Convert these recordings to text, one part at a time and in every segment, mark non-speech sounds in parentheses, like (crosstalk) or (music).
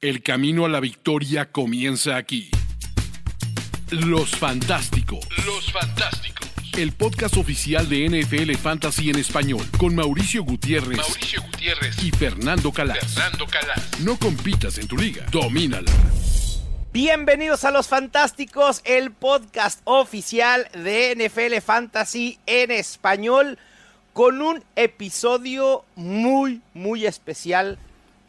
El camino a la victoria comienza aquí. Los Fantásticos. Los Fantásticos. El podcast oficial de NFL Fantasy en español con Mauricio Gutiérrez, Mauricio Gutiérrez y Fernando Calas. Fernando Calas. No compitas en tu liga, domínala. Bienvenidos a Los Fantásticos, el podcast oficial de NFL Fantasy en español, con un episodio muy, muy especial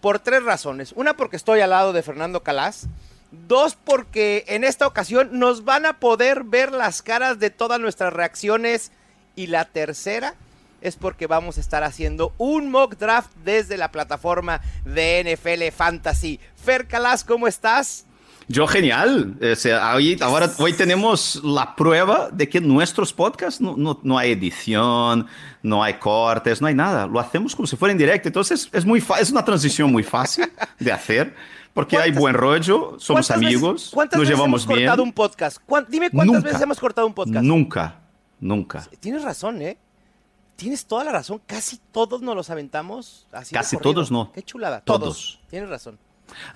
por tres razones. Una, porque estoy al lado de Fernando Calas. Dos, porque en esta ocasión nos van a poder ver las caras de todas nuestras reacciones. Y la tercera es porque vamos a estar haciendo un mock draft desde la plataforma de NFL Fantasy. Fer Calas, ¿cómo estás? Yo genial. O sea, hoy, ahora, hoy tenemos la prueba de que nuestros podcasts no, no, no, hay edición, no hay cortes, no hay nada. Lo hacemos como si fuera en directo. Entonces es, muy es una transición muy fácil de hacer. Porque hay buen rollo, somos amigos, veces, ¿cuántas nos veces llevamos hemos bien. cortado un podcast? ¿Cuán, dime cuántas Nunca. veces hemos cortado un podcast. Nunca, nunca. Tienes razón, ¿eh? Tienes toda la razón. Casi todos nos los aventamos así. de Casi corrido. todos no. Qué chulada. Todos. Todos. Tienes razón.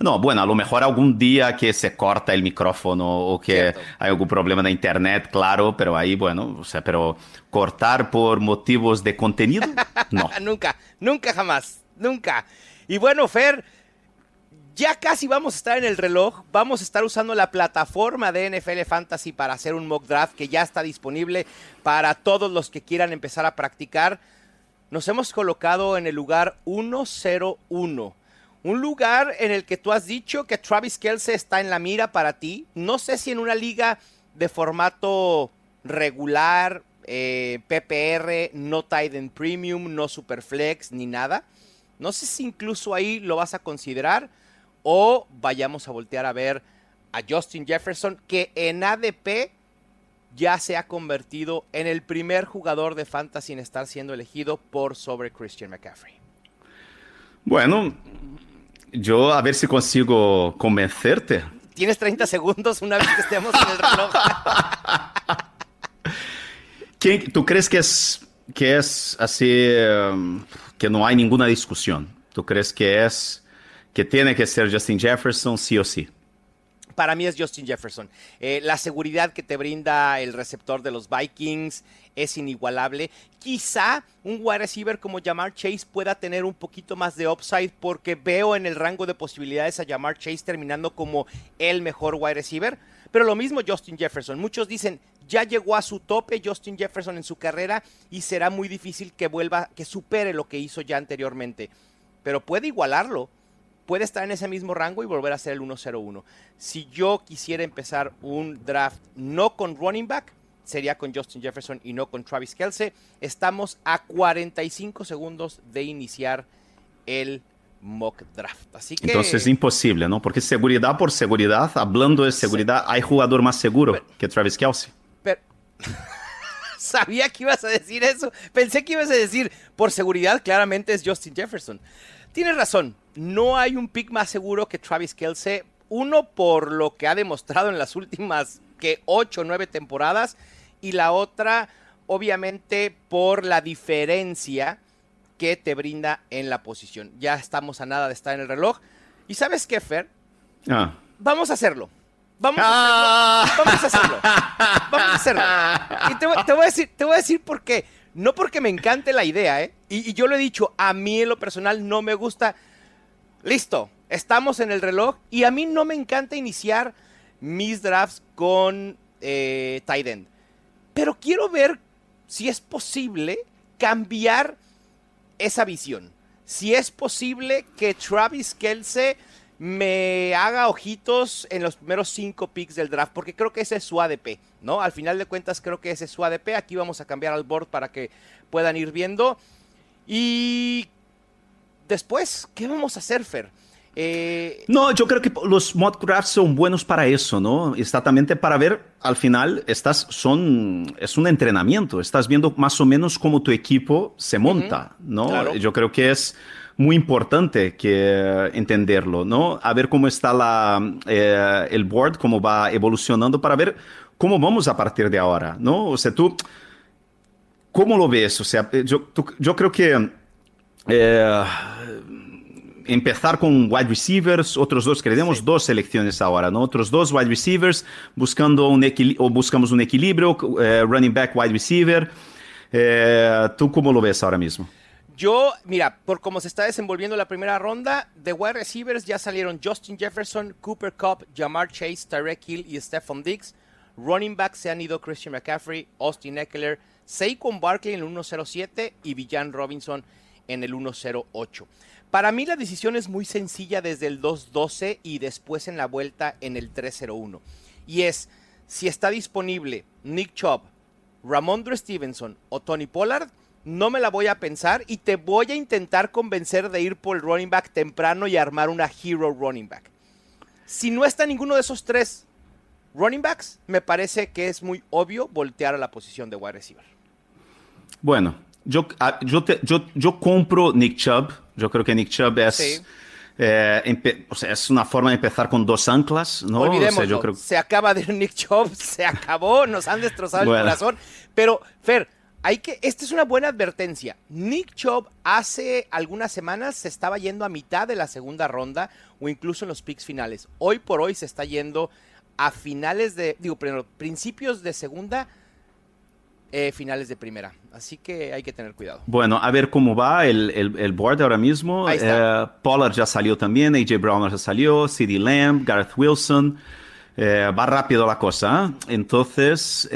No, bueno, a lo mejor algún día que se corta el micrófono o que Cierto. hay algún problema de internet, claro, pero ahí, bueno, o sea, pero cortar por motivos de contenido, (laughs) no. nunca, nunca jamás, nunca. Y bueno, Fer, ya casi vamos a estar en el reloj. Vamos a estar usando la plataforma de NFL Fantasy para hacer un mock draft que ya está disponible para todos los que quieran empezar a practicar. Nos hemos colocado en el lugar 101. Un lugar en el que tú has dicho que Travis Kelce está en la mira para ti. No sé si en una liga de formato regular, eh, PPR, no tight end premium, no superflex, ni nada. No sé si incluso ahí lo vas a considerar o vayamos a voltear a ver a Justin Jefferson, que en ADP ya se ha convertido en el primer jugador de fantasy en estar siendo elegido por sobre Christian McCaffrey. Bueno, yo a ver si consigo convencerte. Tienes 30 segundos una vez que estemos en el reloj. (laughs) ¿Quién- ¿Tú crees que es, que es así, um, que no hay ninguna discusión? ¿Tú crees que es, que tiene que ser Justin Jefferson sí o sí? Para mí es Justin Jefferson. Eh, la seguridad que te brinda el receptor de los Vikings es inigualable. Quizá un wide receiver como Jamar Chase pueda tener un poquito más de upside porque veo en el rango de posibilidades a Jamar Chase terminando como el mejor wide receiver. Pero lo mismo Justin Jefferson. Muchos dicen, ya llegó a su tope Justin Jefferson en su carrera y será muy difícil que vuelva, que supere lo que hizo ya anteriormente. Pero puede igualarlo puede estar en ese mismo rango y volver a ser el 1-0-1. Si yo quisiera empezar un draft no con running back, sería con Justin Jefferson y no con Travis Kelce. Estamos a 45 segundos de iniciar el mock draft. Así que Entonces es imposible, ¿no? Porque seguridad por seguridad, hablando de seguridad, hay jugador más seguro que Travis Kelsey. pero- (laughs) sabía que ibas a decir eso. Pensé que ibas a decir, por seguridad, claramente es Justin Jefferson. Tienes razón, no hay un pick más seguro que Travis Kelce. Uno, por lo que ha demostrado en las últimas que 8 o 9 temporadas. Y la otra, obviamente, por la diferencia que te brinda en la posición. Ya estamos a nada de estar en el reloj. ¿Y sabes qué, Fer? Ah. Vamos a hacerlo. Vamos a hacerlo. Vamos a hacerlo. Vamos a hacerlo. Y te, voy- te voy a decir, te voy a decir por qué. No porque me encante la idea, ¿eh? Y, y yo lo he dicho, a mí en lo personal no me gusta. Listo, estamos en el reloj y a mí no me encanta iniciar mis drafts con eh, tight end. Pero quiero ver si es posible cambiar esa visión. Si es posible que Travis Kelce me haga ojitos en los primeros cinco picks del draft, porque creo que ese es su ADP, ¿no? Al final de cuentas creo que ese es su ADP. Aquí vamos a cambiar al board para que puedan ir viendo. Y después, ¿qué vamos a hacer, Fer? Eh, No, yo creo que los mock drafts son buenos para eso, ¿no? Exactamente para ver, al final, estás, son, es un entrenamiento, estás viendo más o menos cómo tu equipo se monta, ¿no? claro. Yo creo que es muy importante que eh, entenderlo, ¿no? A ver cómo está la, eh, el board, cómo va evolucionando para ver cómo vamos a partir de ahora, ¿no? O sea, tú, ¿cómo lo ves? O sea, yo, tú- yo creo que... eh, empezar con wide receivers, otros dos, queremos sí. dos selecciones ahora, ¿no? Otros dos wide receivers, buscando un o buscamos un equilibrio, eh, running back, wide receiver. Eh, ¿Tú cómo lo ves ahora mismo? Yo, mira, por cómo se está desenvolviendo la primera ronda, de wide receivers ya salieron Justin Jefferson, Cooper Cup, Jamar Chase, Tyreek Hill y Stephon Diggs. Running back se han ido Christian McCaffrey, Austin Eckler, Saquon Barkley en el 107 y Villan Robinson en el 108. Para mí la decisión es muy sencilla desde el 212 y después en la vuelta en el 301. Y es si está disponible Nick Chubb, Ramondre Stevenson o Tony Pollard, no me la voy a pensar y te voy a intentar convencer de ir por el running back temprano y armar una hero running back. Si no está ninguno de esos tres running backs, me parece que es muy obvio voltear a la posición de wide receiver. Bueno, yo, yo, te, yo, yo compro Nick Chubb. Yo creo que Nick Chubb es, sí. eh, o sea, es una forma de empezar con dos anclas, ¿no? Olvidémoslo. O sea, yo creo... Se acaba de Nick Chubb, (laughs) se acabó, nos han destrozado bueno. el corazón. Pero, Fer, hay que, esta es una buena advertencia. Nick Chubb hace algunas semanas se estaba yendo a mitad de la segunda ronda o incluso en los picks finales. Hoy por hoy se está yendo a finales de, digo, primero, principios de segunda, eh, finales de primera. Así que hay que tener cuidado. Bueno, a ver cómo va el, el, el board ahora mismo. Eh, Pollard ya salió también, AJ Brown ya salió, CD Lamb, Gareth Wilson. Eh, va rápido la cosa. ¿eh? Entonces,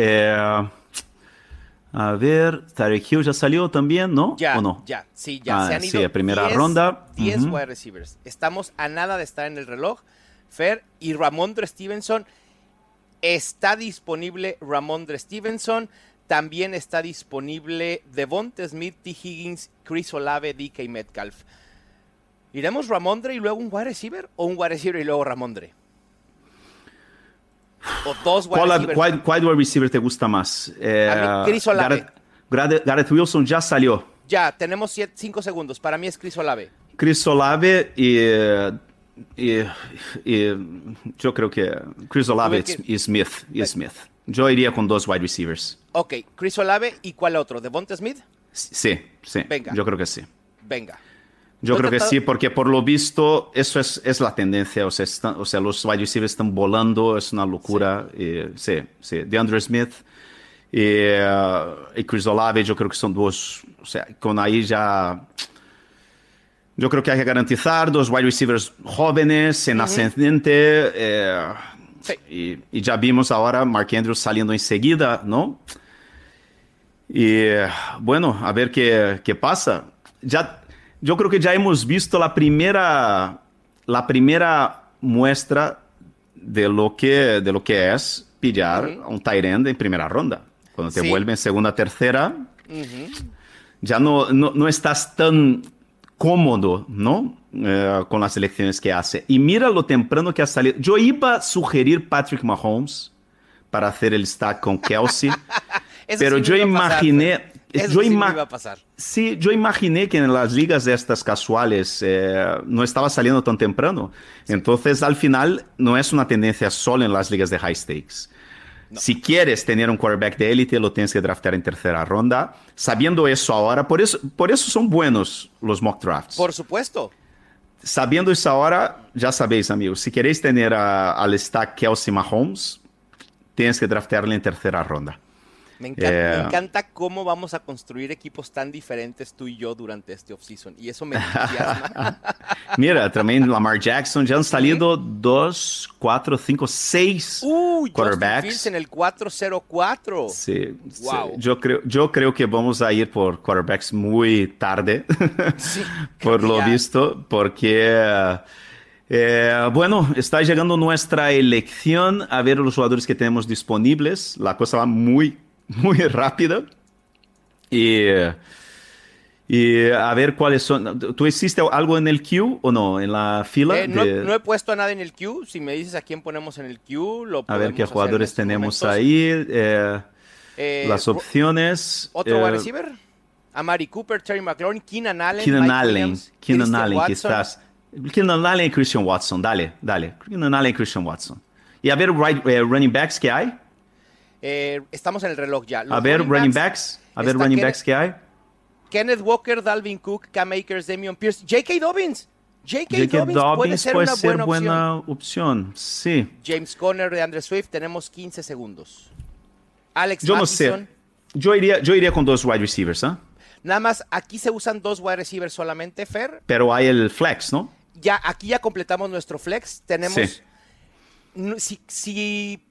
a ver, Tyreek Hill ya salió también, ¿no? Ya, ¿O no? ya, sí, ya. Ah, se han ido sí, primera 10, ronda. 10 Ujú. wide receivers. Estamos a nada de estar en el reloj. Fer y Ramondre Stevenson. Está disponible Ramondre Stevenson. También está disponible Devonte Smith, T. Higgins, Chris Olave, DK Metcalf. ¿Iremos Ramondre y luego un wide receiver? ¿O un wide receiver y luego Ramondre? O dos wide ¿Cuál, receivers. cuál- cuál wide receiver te gusta más? Eh, A mí, Chris Olave. Gareth, Gareth- Gareth Wilson ya salió. Ya, tenemos 5 segundos. Para mí es Chris Olave. Chris Olave y, eh, y- y yo creo que Chris Olave y Smith, y Smith. Yo iría con dos wide receivers. Ok, Chris Olave y ¿cuál otro? ¿Devonte Smith? Sí, sí. Venga. Yo creo que sí. Venga. Yo creo que sí, porque por lo visto eso es, es la tendencia. O sea, están- o sea, los wide receivers están volando, es una locura. Y, sí, sí. DeAndre Smith y, eh, y Chris Olave, yo creo que son dos. O sea, con ahí ya. Yo creo que hay que garantizar dos wide receivers jóvenes, en ascendente. eh, Sí. y, y ya vimos ahora Mark Andrews saliendo enseguida, ¿no? Y eh, bueno, a ver qué, qué pasa. Ya, yo creo que ya hemos visto la primera, la primera muestra de lo que, de lo que es pillar a un tight end en primera ronda. Cuando te Sí. vuelve en segunda, tercera, ya no, no, no estás tan cómodo, ¿no? Eh, con las elecciones que hace. Y mira lo temprano que ha salido. Yo iba a sugerir Patrick Mahomes para hacer el stack con Kelsey, (laughs) pero sí yo pasar, imaginé... Eso yo sí ima- iba a pasar. Sí, yo imaginé que en las ligas estas casuales eh, no estaba saliendo tan temprano. Entonces, al final, no es una tendencia solo en las ligas de high stakes. Si quieres tener un quarterback de élite, lo tienes que draftear en tercera ronda. Sabiendo eso ahora, por eso, por eso son buenos los mock drafts. Por supuesto. Sabiendo eso ahora, ya sabéis, amigos, si queréis tener a- al stack Kelsey Mahomes, tienes que draftearle en tercera ronda. Me encanta, Eh. me encanta cómo vamos a construir equipos tan diferentes tú y yo durante este offseason. Y eso me entusiasma. (laughs) Mira, también Lamar Jackson, ya han salido dos, cuatro, cinco, seis Uy, quarterbacks. Fields en el 404. Sí, sí. Wow. Yo, creo, yo creo que vamos a ir por quarterbacks muy tarde, (laughs) Sí, (laughs) por lo visto, porque, eh, bueno, está llegando nuestra elección a ver los jugadores que tenemos disponibles. La cosa va muy, muy rápida. Y, y a ver cuáles son. ¿Tú hiciste algo en el queue o no? ¿En la fila? Eh, no, de- no he puesto a nada en el queue. Si me dices a quién ponemos en el queue, lo a ver qué jugadores estos tenemos momentos. ahí. eh, Eh, las opciones. ¿Otro eh, wide receiver? Amari Cooper, Terry McLaurin, Keenan Allen, Keenan Mike Allen, Williams, Keenan Allen, Watson. quizás. Keenan Allen y Christian Watson, dale, dale. Keenan Allen y Christian Watson. Y a ver right, eh, running backs que hay. Eh, estamos en el reloj ya. Los A ver running backs. A ver running backs que hay. Kenneth Walker, Dalvin Cook, Cam Akers, Damian Pierce, J.K. Dobbins. J.K. Dobbins, puede ser una buena, opción. Sí. James Conner de Andre Swift, tenemos 15 segundos. Alex Yo no sé. Yo iría, yo iría con dos wide receivers, ¿ah? Nada más, aquí se usan dos wide receivers solamente, Fer. Pero hay el flex, ¿no? Ya, aquí ya completamos nuestro flex. Tenemos. Si, si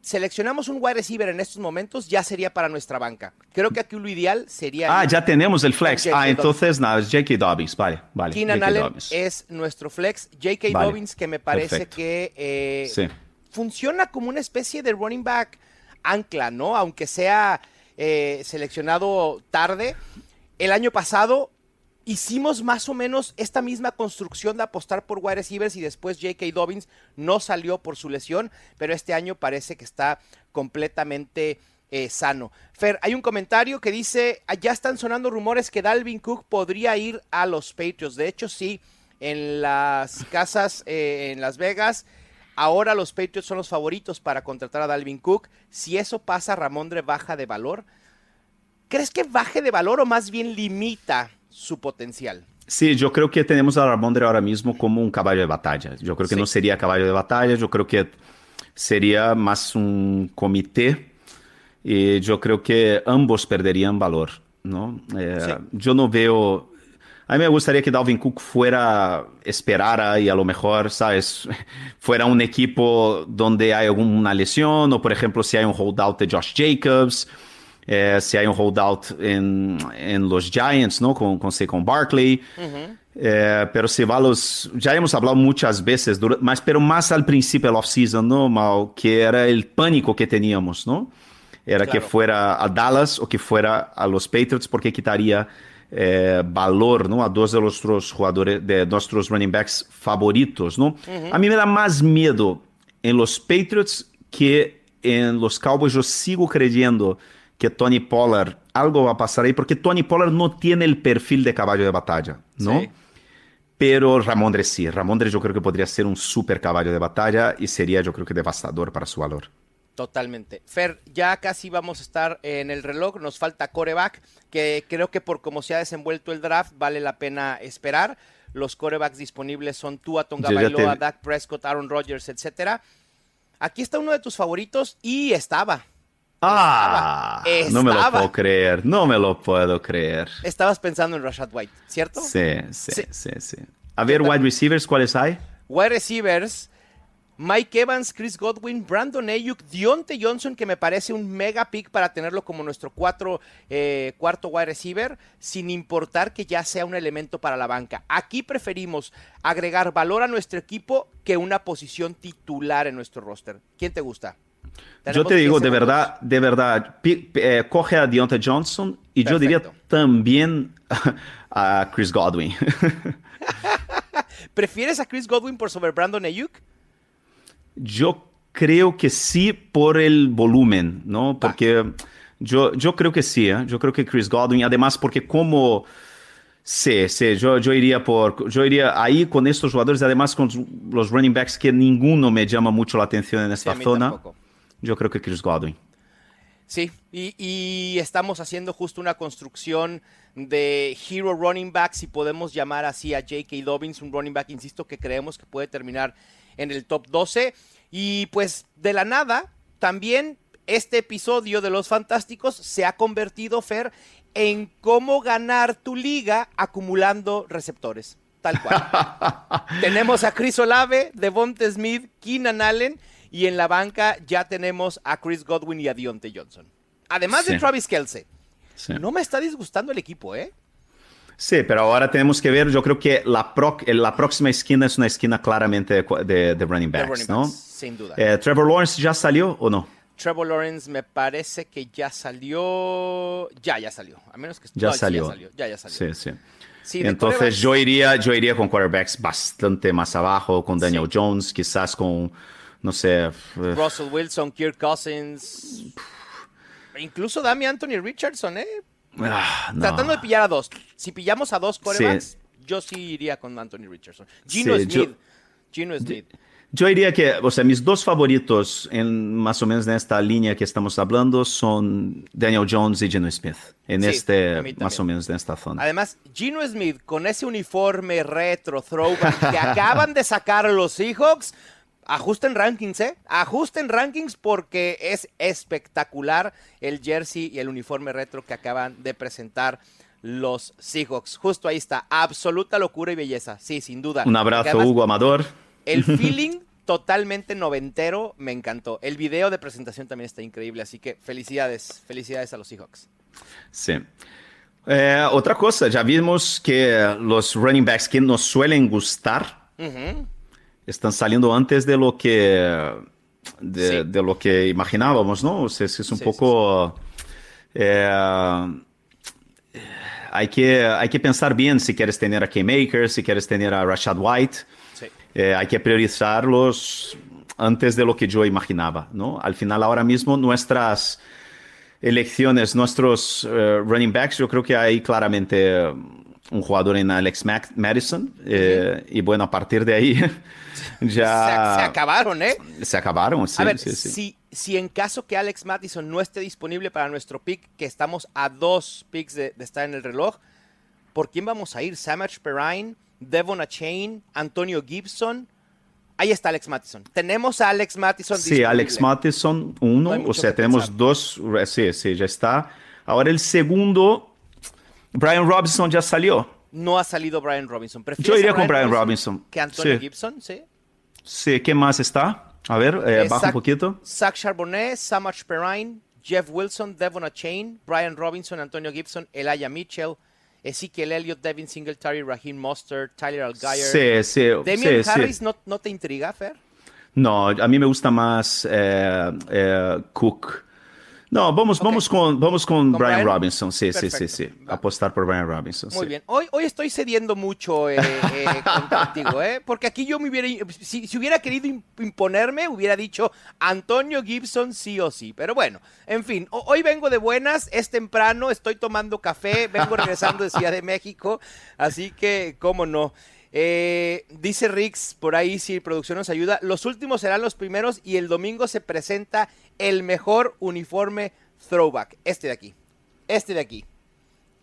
seleccionamos un wide receiver en estos momentos, ya sería para nuestra banca. Creo que aquí lo ideal sería. Ah, ya tenemos el flex. Ah, entonces nada, es J.K. Dobbins. Vale, vale. Keenan Allen es nuestro flex. J.K. Dobbins, que me parece que eh, funciona como una especie de running back ancla, ¿no? Aunque sea eh, seleccionado tarde. El año pasado hicimos más o menos esta misma construcción de apostar por wide receivers y después J.K. Dobbins no salió por su lesión, pero este año parece que está completamente eh, sano. Fer, hay un comentario que dice, ah, ya están sonando rumores que Dalvin Cook podría ir a los Patriots. De hecho, sí, en las casas eh, en Las Vegas, ahora los Patriots son los favoritos para contratar a Dalvin Cook. Si eso pasa, Ramondre baja de valor. ¿Crees que baje de valor o más bien limita su potencial. Sí, yo creo que tenemos a Ramondre ahora mismo como un caballo de batalla. Yo creo que no sería caballo de batalla, yo creo que sería más un comité y yo creo que ambos perderían valor. ¿no? Eh, yo no veo... A mí me gustaría que Dalvin Cook fuera, esperara y a lo mejor, ¿sabes? (laughs) Fuera un equipo donde hay alguna lesión o, por ejemplo, si hay un holdout de Josh Jacobs eh, si hay un holdout en, los Giants, ¿no? Con, con Saquon Barkley. eh, pero si va los... Ya hemos hablado muchas veces, mas, pero más al principio del off-season, ¿no? Mal, que era el pánico que teníamos, ¿no? Era claro. que fuera a Dallas o que fuera a los Patriots porque quitaría eh, valor, ¿no? A dos de nuestros jugadores, de nuestros running backs favoritos, ¿no? A mí me da más miedo en los Patriots que en los Cowboys. Yo sigo creyendo que Tony Pollard, algo va a pasar ahí, porque Tony Pollard no tiene el perfil de caballo de batalla, ¿no? Sí. Pero Ramondre sí, Ramondre yo creo que podría ser un super caballo de batalla y sería yo creo que devastador para su valor. Totalmente. Fer, ya casi vamos a estar en el reloj, nos falta coreback, que creo que por cómo se ha desenvuelto el draft vale la pena esperar. Los corebacks disponibles son Tua Tonga Bailoa, te... Dak Prescott, Aaron Rodgers, etcétera. Aquí está uno de tus favoritos y estaba, Ah, Estaba. no me lo puedo creer, no me lo puedo creer. Estabas pensando en Rashad White, ¿cierto? Sí, sí, sí, sí. sí. A ver, wide receivers, ¿cuáles hay? Wide receivers, Mike Evans, Chris Godwin, Brandon Ayuk, Dionte Johnson, que me parece un mega pick para tenerlo como nuestro cuatro, eh, cuarto wide receiver, sin importar que ya sea un elemento para la banca. Aquí preferimos agregar valor a nuestro equipo que una posición titular en nuestro roster. ¿Quién te gusta? Yo te digo, de verdad, de verdad, eh, coge a Deontay Johnson y Perfecto. yo diría también (laughs) a Chris Godwin. (laughs) ¿Prefieres a Chris Godwin por sobre Brandon Ayuk? Yo creo que sí por el volumen, ¿no? Porque yo, yo creo que sí, ¿eh? yo creo que Chris Godwin, además porque como... Sí, sí, yo, yo, iría por, yo iría ahí con estos jugadores, además con los running backs que ninguno me llama mucho la atención en esta sí, zona. Tampoco. Yo creo que Chris Godwin. Sí, y, y, estamos haciendo justo una construcción de hero running back, si podemos llamar así a J.K. Dobbins, un running back, insisto, que creemos que puede terminar en el top 12. Y pues de la nada, también este episodio de Los Fantásticos se ha convertido, Fer, en cómo ganar tu liga acumulando receptores. Tal cual. (laughs) Tenemos a Chris Olave, Devonte Smith, Keenan Allen y en la banca ya tenemos a Chris Godwin y a Dionte Johnson. Además sí. de Travis Kelsey. Sí. No me está disgustando el equipo, ¿eh? Sí, pero ahora tenemos que ver, yo creo que la, pro, la próxima esquina es una esquina claramente de, de, de running backs, running ¿no? Sin duda. Eh, ¿Trevor Lawrence ya salió o no? Trevor Lawrence me parece que ya salió. Ya, ya salió. A menos que ya, no, salió. ya salió. Ya, ya salió. Sí, sí. sí Entonces yo iría, yo iría con quarterbacks bastante más abajo, con Daniel sí. Jones, quizás con, no sé. Russell Wilson, Kirk Cousins. Incluso dame Anthony Richardson, ¿eh? Ah, no. Tratando de pillar a dos. Si pillamos a dos quarterbacks, sí. yo sí iría con Anthony Richardson. Gino Smith. Yo... Gino Smith. Yo diría que, o sea, mis dos favoritos en más o menos en esta línea que estamos hablando son Daniel Jones y Geno Smith. En Sí, este, más o menos en esta zona. Además, Gino Smith con ese uniforme retro throwback que (laughs) acaban de sacar los Seahawks, ajusten rankings, ¿eh? Ajusten rankings porque es espectacular el jersey y el uniforme retro que acaban de presentar los Seahawks. Justo ahí está, absoluta locura y belleza, sí, sin duda. Un abrazo, además, Hugo Amador. El (laughs) feeling totalmente noventero me encantó. El video de presentación también está increíble, así que felicidades, felicidades a los Seahawks. Sí. Eh, otra cosa, ya vimos que los running backs que nos suelen gustar Ujú. Están saliendo antes de lo que de, Sí. de lo que imaginábamos, ¿no? O sea, es, un Sí, poco eh, hay que hay que pensar bien si quieres tener a K-Maker, si quieres tener a Rashad White. Eh, hay que priorizarlos antes de lo que yo imaginaba, ¿no? Al final, ahora mismo, nuestras elecciones, nuestros eh, running backs, yo creo que hay claramente un jugador en Alex Mac- Madison. eh, Y bueno, a partir de ahí (laughs) (laughs) ya Se, se acabaron, ¿eh? se acabaron. Sí, a ver, sí, sí. Si, si en caso que Alex Mattison no esté disponible para nuestro pick, que estamos a dos picks de, de estar en el reloj, ¿por quién vamos a ir? Samach Perrine, Devon Chain, Antonio Gibson. Ahí está Alex Mattison. Tenemos a Alex Mattison Sí. Alex Matheson, uno, No o sea, tenemos pensar. dos, eh, sí, sí, ya está. Ahora el segundo, Brian Robinson ya salió. No ha salido Brian Robinson. ¿Prefieres Yo iría con Brian Robinson. Que Antonio Sí. Gibson, ¿sí? Sí, ¿qué más está? A ver, eh, Eh, baja un poquito. Zach Charbonnet, Samach Perrine, Jeff Wilson, Devon Chain, Brian Robinson, Antonio Gibson, Elijah Mitchell, Ezekiel Elliott, Devin Singletary, Raheem Mostert, Tyler Algier. Sí, sí, Damian sí, Harris sí. ¿no, ¿no te intriga, Fer? No, a mí me gusta más eh, Cook. No, vamos, vamos con, vamos con, ¿Con Brian, Brian? Robinson. Sí, sí, sí, sí. Apostar por Brian Robinson. Muy sí. bien. Hoy, hoy estoy cediendo mucho eh, eh, con- (laughs) contigo, ¿eh? Porque aquí yo me hubiera... Si, si hubiera querido im- imponerme, hubiera dicho Antonio Gibson sí o sí. Pero bueno, en fin. ho- hoy vengo de buenas, es temprano, estoy tomando café, vengo regresando de Ciudad de México. Así que, cómo no. Eh, dice Rix, por ahí si producción nos ayuda, los últimos serán los primeros y el domingo se presenta el mejor uniforme throwback. Este de aquí. Este de aquí.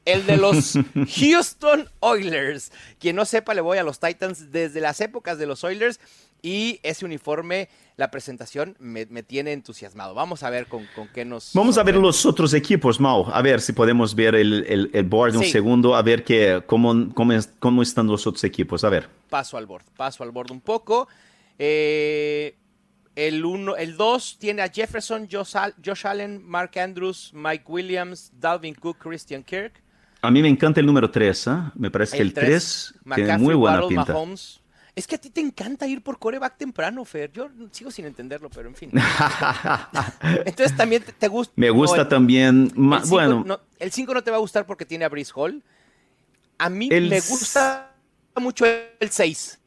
El de los (laughs) Houston Oilers. Quien no sepa, le voy a los Titans desde las épocas de los Oilers. Y ese uniforme, la presentación, me, me tiene entusiasmado. Vamos a ver con, con qué nos. Vamos a ver los otros equipos, Mau. A ver si podemos ver el, el, el board un Sí. segundo, a ver qué, cómo, cómo, cómo están los otros equipos. A ver. Paso al board. Paso al board un poco. Eh, el 1, el 2 tiene a Jefferson, Josh, Al- Josh Allen, Mark Andrews, Mike Williams, Dalvin Cook, Christian Kirk. A mí me encanta el número 3, Me parece que el tres, 3 tiene muy buena Waddle, pinta. Mahomes. Es que a ti te encanta ir por coreback temprano, Fer. Yo sigo sin entenderlo, pero en fin. (laughs) Entonces también te, te gusta. Me gusta no, el- también, el cinco bueno, no- el 5 no te va a gustar porque tiene a Brice Hall. A mí El me gusta mucho el 6.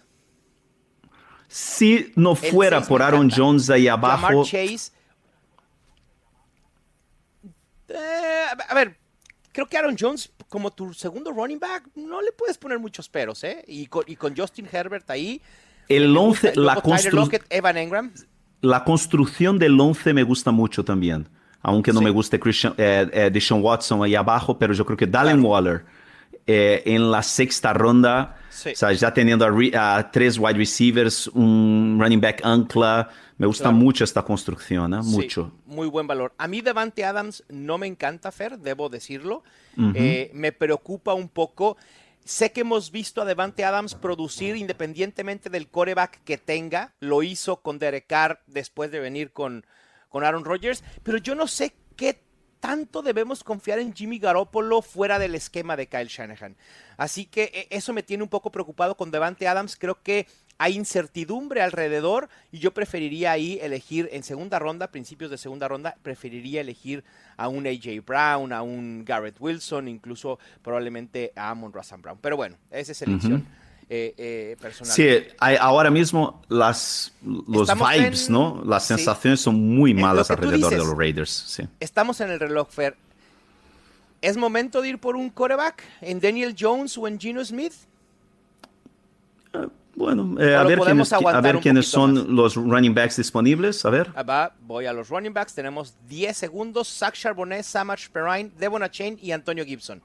Si no fuera por Aaron. Jones ahí abajo, Chase. Eh, a ver, creo que Aaron Jones, como tu segundo running back, no le puedes poner muchos peros, ¿eh? Y con, y con Justin Herbert ahí. el me 11, gusta. la, constru- Lockett, Evan Engram. la construcción del 11 me gusta mucho también. Aunque no Sí. me guste Christian, eh, eh, Deshaun Watson ahí abajo, pero yo creo que Dallin Waller eh, en la sexta ronda, Sí. o sea, ya teniendo a, re- a tres wide receivers, un running back ancla, me gusta Claro. mucho esta construcción, ¿eh? Sí, mucho. muy buen valor. A mí Devante Adams no me encanta, Fer, debo decirlo. Eh, me preocupa un poco. Sé que hemos visto a Devante Adams producir independientemente del coreback que tenga. Lo hizo con Derek Carr después de venir con, con Aaron Rodgers. Pero yo no sé qué tanto debemos confiar en Jimmy Garoppolo fuera del esquema de Kyle Shanahan. Así que eh, eso me tiene un poco preocupado con Devante Adams. Creo que hay incertidumbre alrededor y yo preferiría ahí elegir en segunda ronda, principios de segunda ronda, preferiría elegir a un AJ Brown, a un Garrett Wilson, incluso probablemente a Amon Razan Brown. Pero bueno, esa es elección eh, eh, personal. Sí, hay- ahora mismo las, los Estamos vibes, en- ¿no? Las sí. sensaciones son muy lo malas alrededor de dices. los Raiders. Sí. Estamos en el reloj, Fer. ¿Es momento de ir por un coreback en Daniel Jones o en Geno Smith? Bueno, eh, a ver, quiénes, a ver quiénes son más. los running backs disponibles. A ver. Ah, va, voy a los running backs. Tenemos 10 segundos. Zach Charbonnet, Samach Perrine, Devon Achane y Antonio Gibson.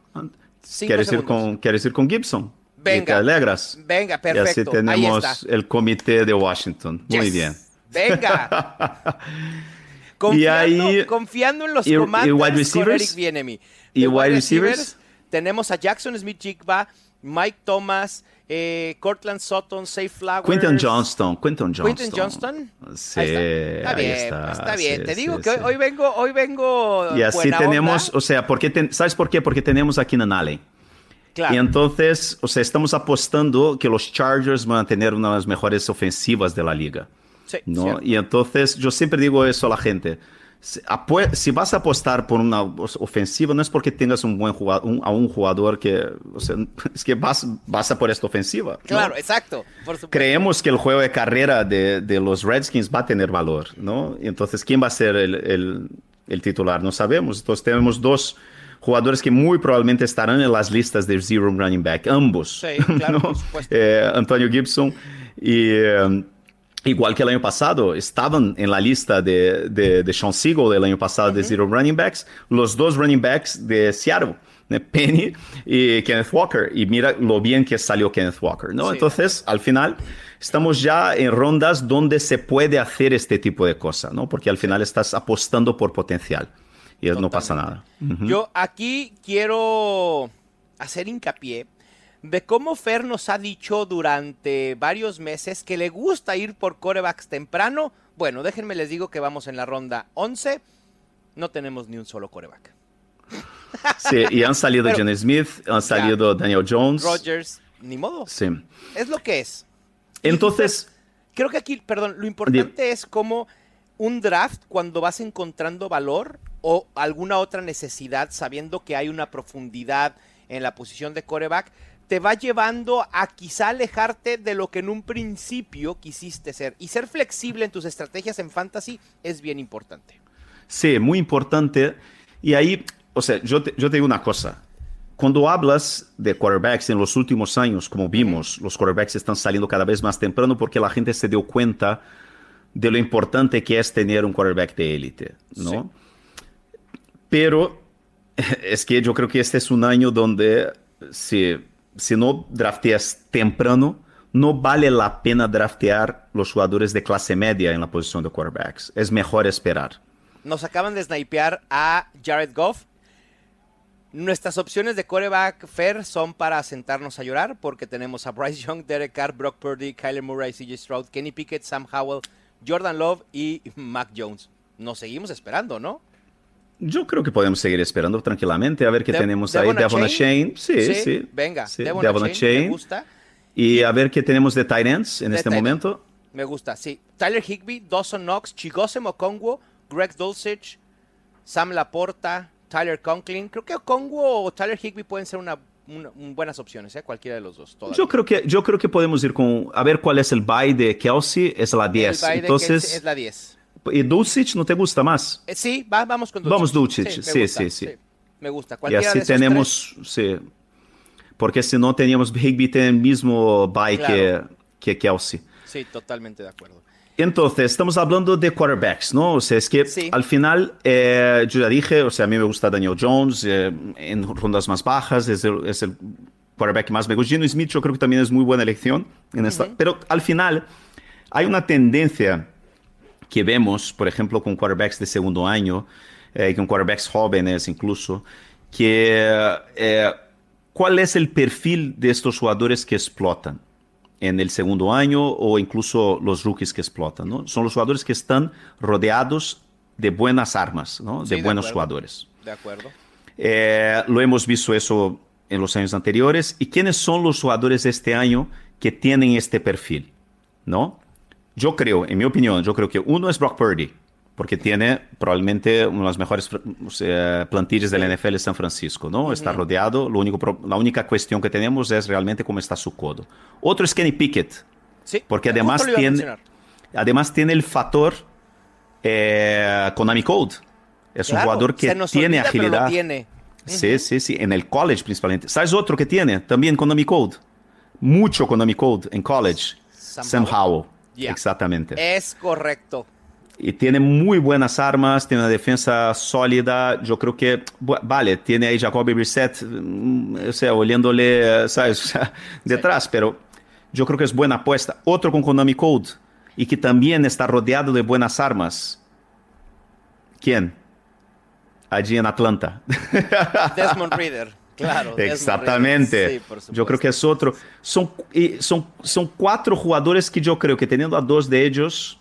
¿Quieres ir, con, ¿Quieres ir con Gibson? Y Venga. te alegras. Venga, Y perfecto. así Ahí tenemos está. el comité de Washington. Muy Yes. bien. Venga. (laughs) Confiando, ahí- confiando en los y- y commanders wide con receivers? Eric Bieniemy. ¿Y De wide receivers? Tenemos a Jackson Smith Jigba, Mike Thomas, eh, Cortland Sutton, Safe Flowers. Quinton Johnston. Quinton Johnston. Quinton Johnston. Sí, Ahí está. Está ahí bien, está, está bien. sí, Te digo sí, que hoy- hoy vengo, hoy vengo. Y así tenemos, onda. o sea, porque ten- ¿sabes por qué? Porque tenemos a Keenan Allen. Claro. Y entonces, o sea, estamos apostando que los Chargers van a tener una de las mejores ofensivas de la liga. Sí, ¿no? cierto. Y entonces yo siempre digo eso a la gente. Si, vas a apostar por una ofensiva, no es porque tengas un buen jugador, un- a un jugador que, o sea, (laughs) es que vas, vas a por esta ofensiva. ¿no? Claro, exacto. Por. Creemos que el juego de carrera de, de los Redskins va a tener valor, ¿no? Y entonces, ¿quién va a ser el, el- el titular? No sabemos. Entonces, tenemos dos jugadores que muy probablemente estarán en las listas de Zero Running Back, ambos. Sí, claro, (laughs) ¿no? por supuesto. Eh, Antonio Gibson y... eh, Igual que el año pasado, estaban en la lista de, de, de Sean Siegel del año pasado de Zero Running Backs, los dos running backs de Seattle. Penny y Kenneth Walker. Y mira lo bien que salió Kenneth Walker, ¿no? Sí. Entonces, al final, estamos ya en rondas donde se puede hacer este tipo de cosas, ¿no? Porque al final estás apostando por potencial y no pasa nada. Yo aquí quiero hacer hincapié de cómo Fer nos ha dicho durante varios meses que le gusta ir por corebacks temprano. Bueno, déjenme les digo que vamos en la ronda 11. No tenemos ni un solo coreback. Sí, y han salido Pero- Johnny Smith, han salido Daniel Jones. Rogers, ni modo. Sí. Es lo que es. Entonces, Creo que aquí, perdón, lo importante es cómo un draft cuando vas encontrando valor o alguna otra necesidad, sabiendo que hay una profundidad en la posición de coreback, te va llevando a quizá alejarte de lo que en un principio quisiste ser. Y ser flexible en tus estrategias en fantasy es bien importante. Sí, muy importante. Y ahí, o sea, yo te, yo te digo una cosa. Cuando hablas de quarterbacks en los últimos años, como vimos, los quarterbacks están saliendo cada vez más temprano porque la gente se dio cuenta de lo importante que es tener un quarterback de élite, ¿no? Pero (laughs) es que yo creo que este es un año donde si, si no drafteas temprano, no vale la pena draftear los jugadores de clase media en la posición de quarterbacks. Es mejor esperar. Nos acaban de snipear a Jared Goff. Nuestras opciones de coreback fair son para sentarnos a llorar porque tenemos a Bryce Young, Derek Carr, Brock Purdy, Kyler Murray, CJ Stroud, Kenny Pickett, Sam Howell, Jordan Love y Mac Jones. Nos seguimos esperando, ¿no? Yo creo que podemos seguir esperando tranquilamente a ver qué De- tenemos Devon ahí. Devon. Shane, sí, sí. Venga, Sí, Devon Devon Achane. me gusta. Y a ver qué tenemos de ends en De este momento. Me gusta, sí. Tyler Higby, Dawson Knox, Chigosem Okongwo, Greg Dulcich, Sam Laporta, Tyler Conklin. Creo que Okongwo o Tyler Higby pueden ser una, una- un- buenas opciones, ¿eh? Cualquiera de los dos. todavía. Yo creo, que, yo creo que podemos ir con. A ver cuál es el bye de Kelsey. Es la El 10. bye de Entonces, Kelsey es la 10. ¿Y Dulcich no te gusta más? Eh, sí, va- vamos con Dulcich. Vamos Dulcich, sí, gusta, sí, sí. Me gusta. Y así de tenemos. Sí. Porque si no teníamos Higby tiene el mismo bye Claro. que, que Kelsey. Sí, totalmente de acuerdo. Entonces, estamos hablando de quarterbacks, ¿no? O sea, es que Sí. al final, eh, yo ya dije, o sea, a mí me gusta Daniel Jones eh, en rondas más bajas, es el, es el quarterback que más me gusta. Gino Smith yo creo que también es muy buena elección. En esta, Pero al final, hay una tendencia que vemos, por ejemplo, con quarterbacks de segundo año, eh, y con quarterbacks jóvenes incluso, que eh, cuál es el perfil de estos jugadores que explotan en el segundo año o incluso los rookies que explotan, ¿no? Son los jugadores que están rodeados de buenas armas, ¿no? Sí, de de buenos acuerdo. jugadores. De acuerdo. Eh, lo hemos visto eso en los años anteriores. ¿Y quiénes son los jugadores de este año que tienen este perfil? ¿No? Yo creo, en mi opinión, yo creo que uno es Brock Purdy, porque tiene probablemente una de las mejores plantillas del NFL en San Francisco, ¿no? Está rodeado, lo único, la única cuestión que tenemos es realmente cómo está su codo. Otro es Kenny Pickett, Sí, porque además tiene, además tiene el factor eh, Konami Code. Es un Claro, jugador que tiene olvida, agilidad. tiene. Sí, sí, sí, en el college principalmente. ¿Sabes otro que tiene? También Konami Code. Mucho Konami Code en college. Sam, Howell. Yeah. Exactamente. Es correcto. Y tiene muy buenas armas, tiene una defensa sólida. Yo creo que, vale, tiene ahí Jacoby Brissett, mm, o sea, oliéndole, ¿sabes? (laughs) O sea, detrás, pero yo creo que es buena apuesta. Otro con Konami Code y que también está rodeado de buenas armas. ¿Quién? Allí en Atlanta. (laughs) Desmond Reader. Claro. Exactamente. Reader. Sí, yo creo que es otro. Son, y son, son cuatro jugadores que yo creo que teniendo a dos de ellos,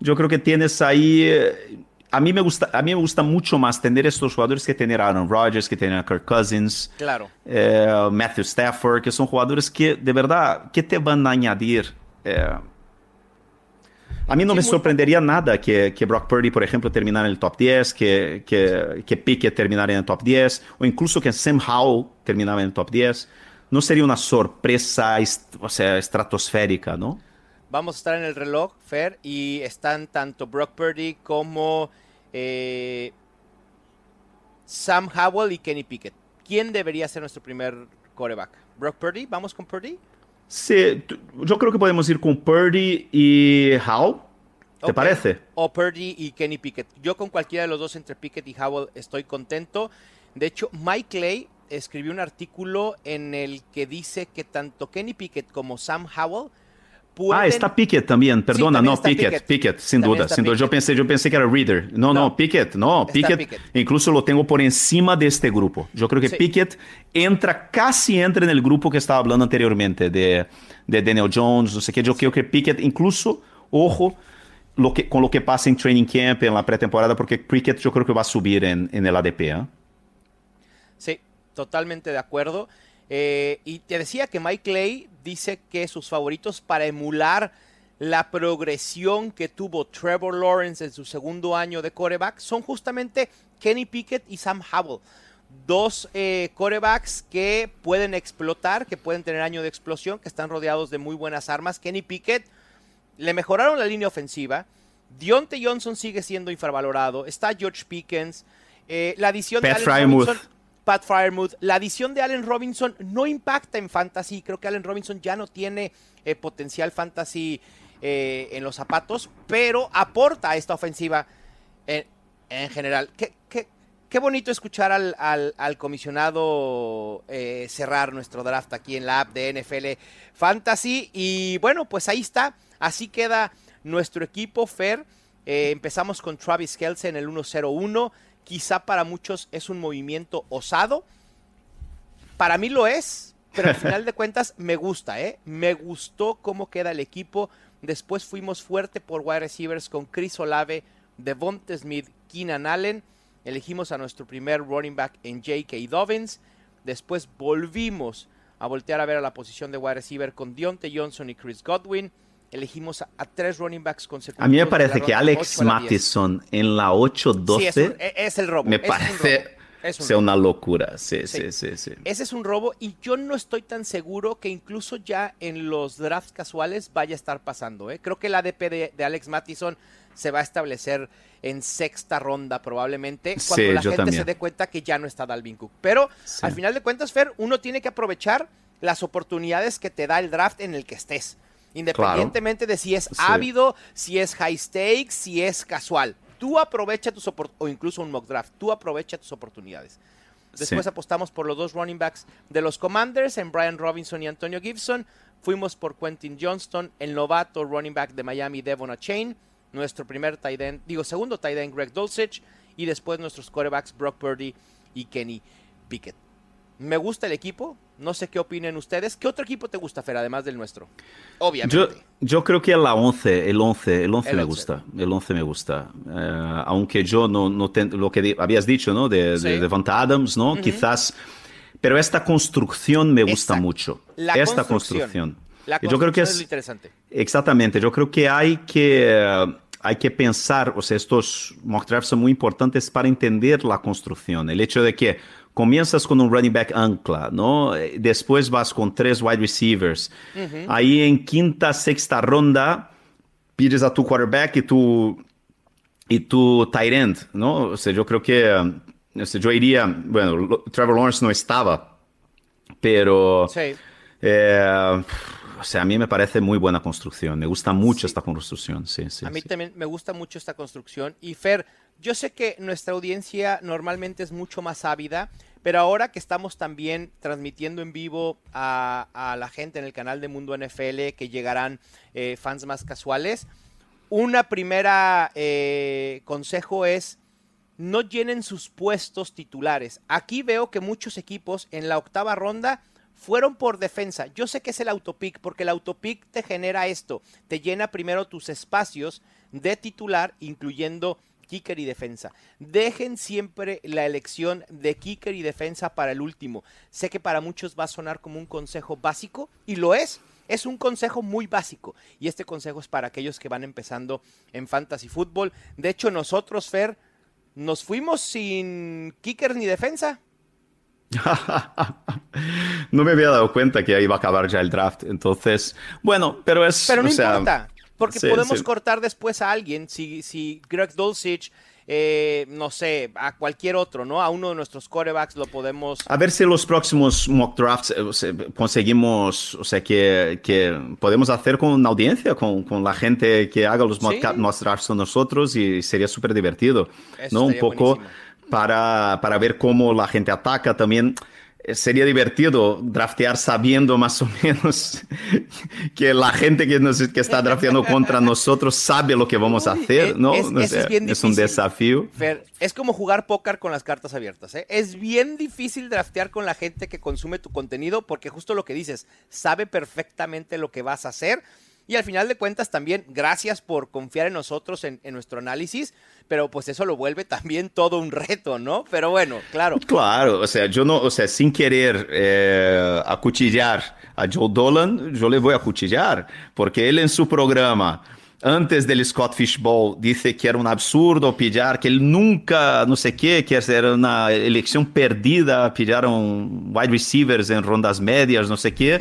yo creo que tienes ahí. eh, A mí me gusta, a mí me gusta mucho más tener estos jugadores que tener a Aaron Rodgers, que tener a Kirk Cousins, Claro. eh, Matthew Stafford, que son jugadores que de verdad, que te van a añadir? Eh, a mí no me sorprendería nada que, que Brock Purdy, por ejemplo, terminara en el top 10, que, que, que Pickett terminara en el top 10, o incluso que Sam Howell terminara en el top 10. No sería una sorpresa, o sea, estratosférica, ¿no? Vamos a estar en el reloj, Fer, y están tanto Brock Purdy como eh, Sam Howell y Kenny Pickett. ¿Quién debería ser nuestro primer coreback? ¿Brock Purdy? ¿Vamos con Purdy? Sí, yo creo que podemos ir con Purdy y Howell. ¿Te parece? O Purdy y Kenny Pickett. Yo con cualquiera de los dos entre Pickett y Howell estoy contento. De hecho, Mike Clay escribió un artículo en el que dice que tanto Kenny Pickett como Sam Howell pueden... Ah, está Pickett también, perdona, también no, está Pickett, Pickett. Pickett, sin También duda, está sin duda. Yo Pickett. pensé, yo pensé que era Reader. No, no, No. Pickett, no, Está Pickett, Pickett. incluso lo tengo por encima de este grupo. Yo creo que Sí. Pickett entra, casi entra en el grupo que estaba hablando anteriormente de, de Daniel Jones, no sé qué. Yo creo que Pickett, incluso, ojo, lo que, con lo que pasa en training camp, en la pretemporada, porque Pickett yo creo que va a subir en, en el ADP. ¿eh? Sí, totalmente de acuerdo. Eh, y te decía que Mike Clay dice que sus favoritos para emular la progresión que tuvo Trevor Lawrence en su segundo año de coreback son justamente Kenny Pickett y Sam Howell. Dos eh, corebacks que pueden explotar, que pueden tener año de explosión, que están rodeados de muy buenas armas. Kenny Pickett le mejoraron la línea ofensiva. Dionte Johnson sigue siendo infravalorado. Está George Pickens. Eh, la adición Pat de Allen. Robinson. Pat Fryermuth. La adición de Allen Robinson no impacta en fantasy. Creo que Allen Robinson ya no tiene eh, potencial fantasy eh, en los zapatos, pero aporta a esta ofensiva en, en general. ¿Qué, qué, qué bonito escuchar al, al- comisionado eh, cerrar nuestro draft aquí en la app de NFL Fantasy. Y bueno, pues ahí está. Así queda nuestro equipo, Fer. Empezamos con Travis Kelce en el 1-0-1. Quizá para muchos es un movimiento osado. Para mí lo es, pero al final de cuentas me gusta, ¿eh? Me gustó cómo queda el equipo. Después fuimos fuerte por wide receivers con Chris Olave, Devonta Smith, Keenan Allen. Elegimos a nuestro primer running back en J.K. Dobbins. Después volvimos a voltear a ver a la posición de wide receiver con Deontay Johnson y Chris Godwin. Elegimos a, a tres running backs consecutivos. A mí me parece que Alex 8 a la 10. Mattison en la 8-12 Sí, es, un- e- es el robo. me un parece robo, es un sea robo. una locura. Sí, Sí. sí, sí, sí. Ese es un robo y yo no estoy tan seguro que incluso ya en los drafts casuales vaya a estar pasando. ¿eh? Creo que el ADP de, de Alex Mattison se va a establecer en sexta ronda probablemente cuando la gente también. se dé cuenta que ya no está Dalvin Cook. Pero al final de cuentas, Fer, uno tiene que aprovechar las oportunidades que te da el draft en el que estés. Independientemente de si es Sí. ávido, si es high stakes, si es casual. Tú aprovecha tus oportunidades, o incluso un mock draft, tú aprovecha tus oportunidades. Después Sí. apostamos por los dos running backs de los Commanders, en Brian Robinson y Antonio Gibson. Fuimos por Quentin Johnston, el novato running back de Miami, Devon Chain. Nuestro primer tight end, digo, segundo tight end, Greg Dulcich. Y después nuestros quarterbacks, Brock Purdy y Kenny Pickett. Me gusta el equipo, no sé qué opinen ustedes. ¿Qué otro equipo te gusta, Fer, además del nuestro? Obviamente. Yo, yo creo que la 11, el 11, el 11 El me 11. gusta, el 11 me gusta. Eh, aunque yo no, no ten- lo que habías dicho, ¿no? De, de, Sí. de Devonta Adams, ¿no? Quizás, pero esta construcción me gusta Exacto. mucho. La esta construcción. construcción. La Y yo creo que construcción es, es interesante. Exactamente, yo creo que hay que, eh, hay que pensar, o sea, estos mock drafts son muy importantes para entender la construcción. El hecho de que comienzas con un running back ancla, ¿no? Después vas con tres wide receivers. Ahí en quinta, sexta ronda, pides a tu quarterback y tu, y tu tight end, ¿no? O sea, yo creo que, eh, o sea, yo iría, bueno, Trevor Lawrence no estaba, pero... Sí. Eh, o sea, a mí me parece muy buena construcción. Me gusta mucho esta construcción. Sí, sí, a mí también me gusta mucho esta construcción. Y Fer, yo sé que nuestra audiencia normalmente es mucho más ávida, pero ahora que estamos también transmitiendo en vivo a, la gente en el canal de Mundo NFL, que llegarán eh, fans más casuales, una primera eh, consejo es no llenen sus puestos titulares. Aquí veo que muchos equipos en la octava ronda fueron por defensa. Yo sé que es el autopic, porque el autopic te genera esto, te llena primero tus espacios de titular, incluyendo kicker y defensa. Dejen siempre la elección de kicker y defensa para el último. Sé que para muchos va a sonar como un consejo básico, y lo es. Es un consejo muy básico y este consejo es para aquellos que van empezando en fantasy fútbol. De hecho, nosotros, Fer, nos fuimos sin kicker ni defensa. (laughs) no me había dado cuenta que iba a acabar ya el draft. Entonces, bueno, pero es. Pero no importa, porque podemos cortar después a alguien. Si, si Greg Dulcich, eh, no sé, a cualquier otro, ¿no? A uno de nuestros corebacks lo podemos. A ver si los próximos mock drafts eh, conseguimos, o sea, que, que, podemos hacer con una audiencia, con, con la gente que haga los mock, drafts con nosotros y sería súper divertido, ¿no? Un poco para, para ver cómo la gente ataca también sería divertido draftear sabiendo más o menos (laughs) que la gente que, nos, que está drafteando contra nosotros sabe lo que vamos a hacer, ¿no? Es, es, un desafío. es como jugar póker con las cartas abiertas. ¿eh? Es bien difícil draftear con la gente que consume tu contenido porque justo lo que dices, sabe perfectamente lo que vas a hacer y al final de cuentas también, gracias por confiar en nosotros, en, nuestro análisis, pero pues eso lo vuelve también todo un reto, ¿no? Pero bueno, claro. Claro, o sea, yo no, o sea, sin querer eh, acuchillar a Joe Dolan, yo le voy a acuchillar, porque él en su programa antes del Scott Fishbowl dice que era un absurdo pillar, que él nunca, no sé qué, que era una elección perdida, pillaron wide receivers en rondas medias, no sé qué.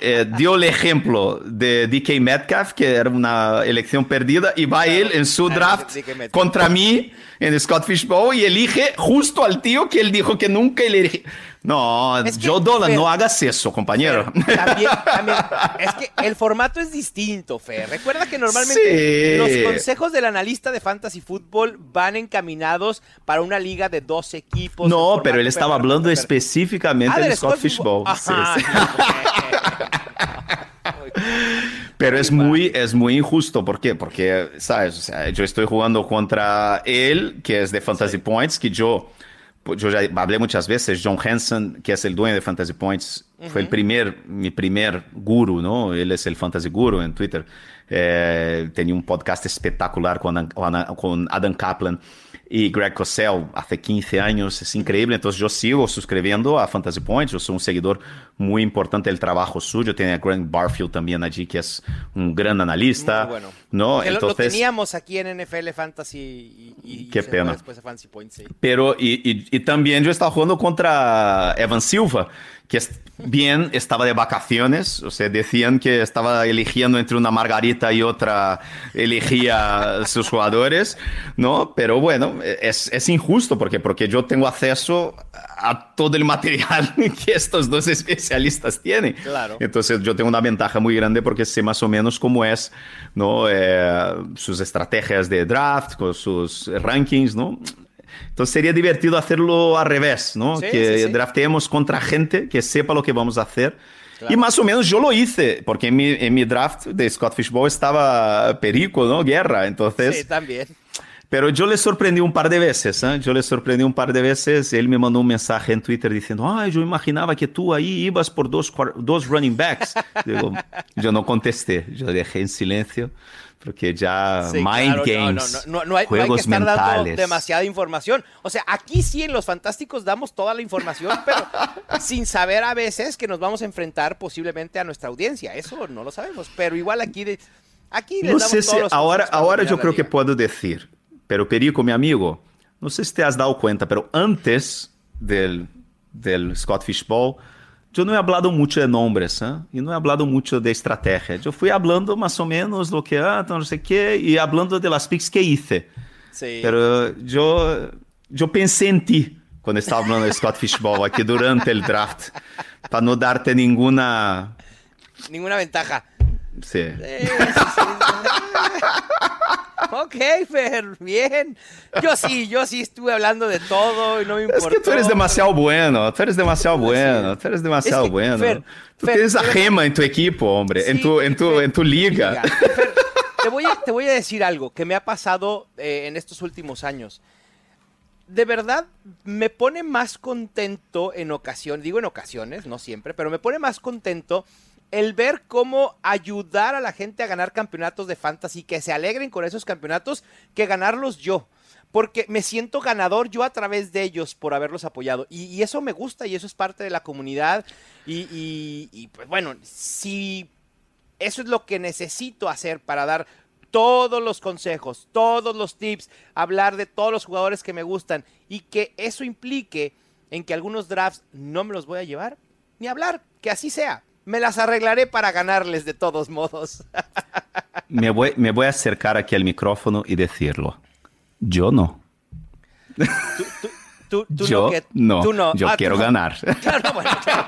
Eh, dio el ejemplo de DK Metcalf, que era una elección perdida, y va él en su draft contra mí en el Scott Fishbowl y elige justo al tío que él dijo que nunca elegí. No, Joe Dolan, no hagas eso, compañero. también, (laughs) también, es que el formato es distinto, Fer. Recuerda que normalmente los consejos del analista de fantasy fútbol van encaminados para una liga de dos equipos. No, pero él estaba hablando específicamente ah, del Scott Fishbowl. Pero es muy, es muy injusto. ¿Por qué? Porque, ¿sabes? O sea, yo estoy jugando contra él, que es de Fantasy Points, que yo yo ya hablé muchas veces, John Hansen, que es el dueño de Fantasy Points, fue el primer, mi primer guru, ¿no? Él es el Fantasy Guru en Twitter. Eh, tenía un podcast espectacular con, con Adam Kaplan y Greg Cosell hace 15 años, es increíble. Entonces yo sigo suscribiendo a Fantasy Points, yo soy un seguidor muy importante del trabajo suyo. Tiene a Grant Barfield también allí, que es un gran analista. Muy bueno. ¿no? Entonces, lo, teníamos aquí en NFL Fantasy y, qué pena. después de Fantasy Points. Pero, y, y también yo estaba jugando contra Evan Silva que bien estaba de vacaciones, o sea, decían que estaba eligiendo entre una margarita y otra, elegía sus jugadores, ¿no? Pero bueno, es, es injusto porque, porque yo tengo acceso a todo el material (laughs) que estos dos especialistas tienen. Claro. Entonces yo tengo una ventaja muy grande porque sé más o menos cómo es, ¿no? Eh, sus estrategias de draft, con sus rankings, ¿no? Entonces sería divertido hacerlo al revés, ¿no? que draftemos contra gente que sepa lo que vamos a hacer. Y más o menos yo lo hice, porque en mi, en mi draft de Scott Fishbowl estaba Perico, ¿no? Guerra, entonces... Sí, también. Pero yo le sorprendí un par de veces, ¿eh? yo le sorprendí un par de veces. Él me mandó un mensaje en Twitter diciendo, ay, yo imaginaba que tú ahí ibas por dos, dos running backs. Digo, yo no contesté, yo dejé en silencio porque ya mind games, no, no, hay, juegos que estar dando demasiada información. O sea, aquí sí en los Fantásticos damos toda la información, pero (laughs) sin saber a veces que nos vamos a enfrentar posiblemente a nuestra audiencia. Eso no lo sabemos, pero igual aquí de, aquí no sé si ahora ahora yo creo que puedo decir, pero Perico, mi amigo, no sé si te has dado cuenta, pero antes del del Scott Fishbowl eu não he hablado muito de nombres ¿eh? e não he hablado muito de estratégia. Eu fui hablando mais ou menos do que, ah, não sei o que, e hablando de las picks que hice. Sí. Pero eu, eu pensei em ti quando estava falando de Scott Fishball aqui durante o draft, para não darte nenhuma ninguna ventaja. Sí. Eh, sí, ok, Fer, bien. Yo sí, yo sí estuve hablando de todo y no me importó. Es que tú eres demasiado bueno, tú eres demasiado bueno, tú eres demasiado Es que, bueno. Fer, tú Fer, tienes a Gema en tu equipo, hombre, en, Sí, tu, en, tu, en tu liga. Te, voy a, te voy a decir algo que me ha pasado eh, en estos últimos años. De verdad, me pone más contento en ocasiones, digo en ocasiones, no siempre, pero me pone más contento el ver cómo ayudar a la gente a ganar campeonatos de fantasy, que se alegren con esos campeonatos, que ganarlos yo. Porque me siento ganador yo a través de ellos por haberlos apoyado. Y, eso me gusta y eso es parte de la comunidad. Y, y- y, pues bueno, si eso es lo que necesito hacer para dar todos los consejos, todos los tips, hablar de todos los jugadores que me gustan y que eso implique en que algunos drafts no me los voy a llevar ni hablar, que así sea. Me las arreglaré para ganarles de todos modos. (laughs) Me voy, me voy a acercar aquí al micrófono y decirlo. Yo no. Tú, tú yo que- no. Yo Ah, quiero ganar. Claro, bueno, claro.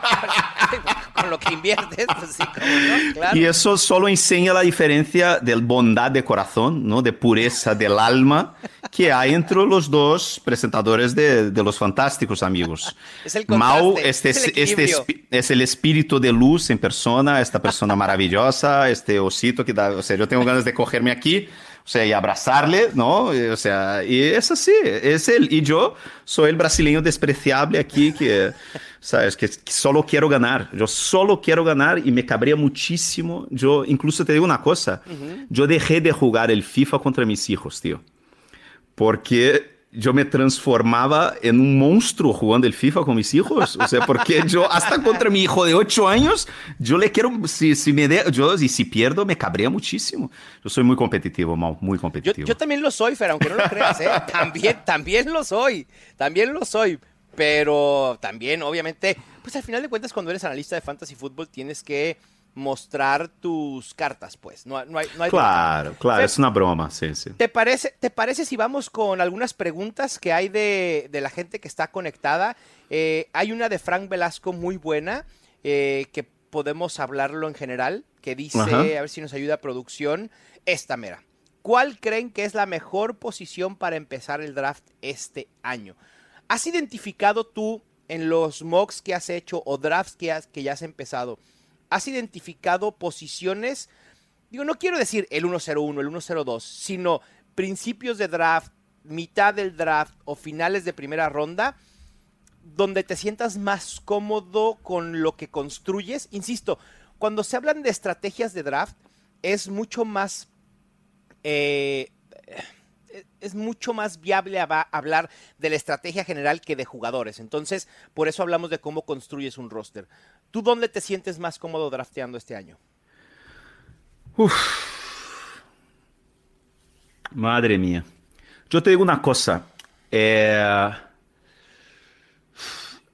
Con lo que inviertes, (laughs) pues sí, no, claro. Y eso solo enseña la diferencia de bondad de corazón, ¿no? de pureza del alma que hay entre los dos presentadores de, de los fantásticos amigos. (laughs) Es el Mau este, es el este espi- es el espíritu de luz en persona, esta persona maravillosa, este osito que da, o sea, yo tengo ganas de cogerme aquí, o sea, y abrazarle, ¿no? O sea, y es así, es él. Y yo soy el brasileño despreciable aquí que, ¿sabes? Que, que solo quiero ganar. Yo solo quiero ganar y me cabría muchísimo. Yo, incluso te digo una cosa, yo dejé de jugar el FIFA contra mis hijos, tío. Porque yo me transformaba en un monstruo jugando el FIFA con mis hijos. O sea, porque yo, hasta contra mi hijo de 8 años, yo le quiero, si, si me de, yo, y si pierdo, me cabría muchísimo. Yo soy muy competitivo, Mau, muy Yo, competitivo. yo también lo soy, Fer, aunque no lo creas, ¿eh? (laughs) También, también lo soy. También lo soy. Pero también, obviamente, pues al final de cuentas, cuando eres analista de fantasy fútbol, tienes que mostrar tus cartas, pues. No, no hay, no hay Claro, claro, Fer, es una broma, sí, sí. ¿Te parece, ¿Te parece si vamos con algunas preguntas que hay de, de la gente que está conectada? Eh, hay una de Frank Velasco muy buena, eh, que podemos hablarlo en general, que dice, Ajá. a ver si nos ayuda producción, esta mera. ¿Cuál creen que es la mejor posición para empezar el draft este año? ¿Has identificado tú en los mocks que has hecho o drafts que, has- que ya has empezado, has identificado posiciones digo, no quiero decir el 101, el 102, sino principios de draft, mitad del draft o finales de primera ronda, donde te sientas más cómodo con lo que construyes. Insisto, cuando se hablan de estrategias de draft, es mucho más... eh, es mucho más viable hablar de la estrategia general que de jugadores. Entonces, por eso hablamos de cómo construyes un roster. ¿Tú dónde te sientes más cómodo drafteando este año? Madre mía. Yo te digo una cosa. eh,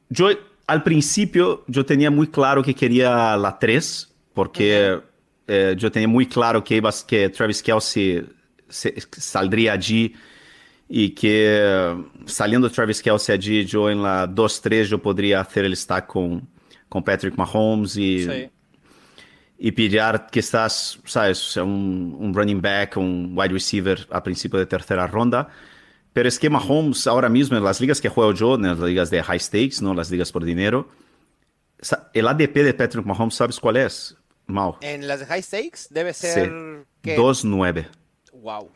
yo al principio yo tenía muy claro que quería la 3, porque eh, yo tenía muy claro que, iba, que Travis Kelsey se- saldría allí y que saliendo Travis Kelsey allí, yo en la 2-3 yo podría hacer el stack con, con Patrick Mahomes y, Sí. y pillar quizás, sabes, un, un running back, un wide receiver a principio de tercera ronda. Pero es que Mahomes ahora mismo en las ligas que juego yo, en las ligas de high stakes, ¿no? las ligas por dinero, sa- el ADP de Patrick Mahomes, ¿sabes cuál es? Mau. En las de high stakes debe Sí. ser que 2-9. Wow.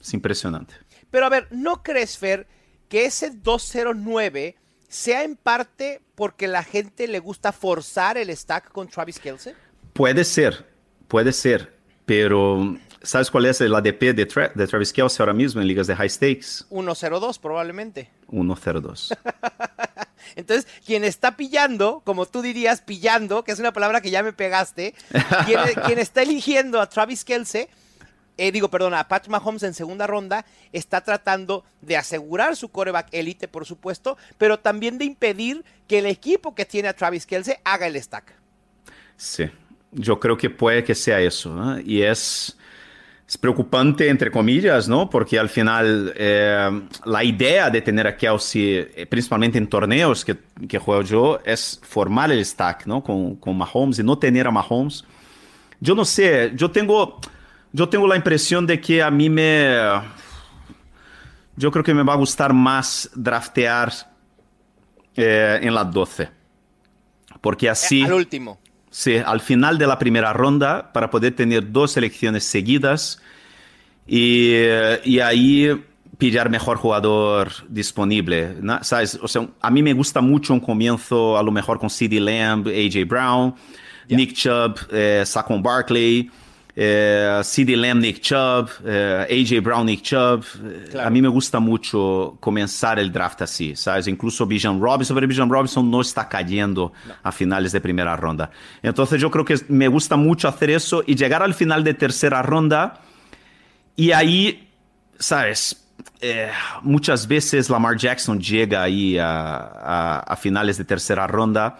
Es impresionante. Pero a ver, ¿no crees, Fer, que ese 209 sea en parte porque la gente le gusta forzar el stack con Travis Kelsey? Puede ser, puede ser, pero ¿sabes cuál es el ADP de, Tra- de Travis Kelsey ahora mismo en ligas de high stakes? 102 probablemente. 1-0-2. (laughs) Entonces, quien está pillando, como tú dirías, pillando, que es una palabra que ya me pegaste, quien, quien está eligiendo a Travis Kelsey, eh, digo, perdón, a Pat Mahomes en segunda ronda, está tratando de asegurar su coreback élite, por supuesto, pero también de impedir que el equipo que tiene a Travis Kelsey haga el stack. Sí, yo creo que puede que sea eso. Y es, es preocupante, entre comillas, ¿no? Porque al final eh, la idea de tener a Kelsey, eh, principalmente en torneos que, que juego yo, es formar el stack, ¿no? Con, con Mahomes y no tener a Mahomes. Yo no sé, yo tengo, yo tengo la impresión de que a mí me... Yo creo que me va a gustar más draftear eh, en la 12. Porque así... Al último. Sí, al final de la primera ronda para poder tener dos selecciones seguidas y, y ahí pillar mejor jugador disponible. ¿no? ¿Sabes? O sea, a mí me gusta mucho un comienzo a lo mejor con CD Lamb, AJ Brown, Yeah. Nick Chubb, eh, Saquon Barkley, eh, CD Lamb, Nick Chubb, eh, AJ Brown, Nick Chubb. Claro. A mí me gusta mucho comenzar el draft así, ¿sabes? Incluso Bijan Robinson, pero Bijan Robinson no está cayendo a finales de primera ronda. Entonces yo creo que me gusta mucho hacer eso y llegar al final de tercera ronda y ahí, ¿sabes? Eh, muchas veces Lamar Jackson llega ahí a, a- a finales de tercera ronda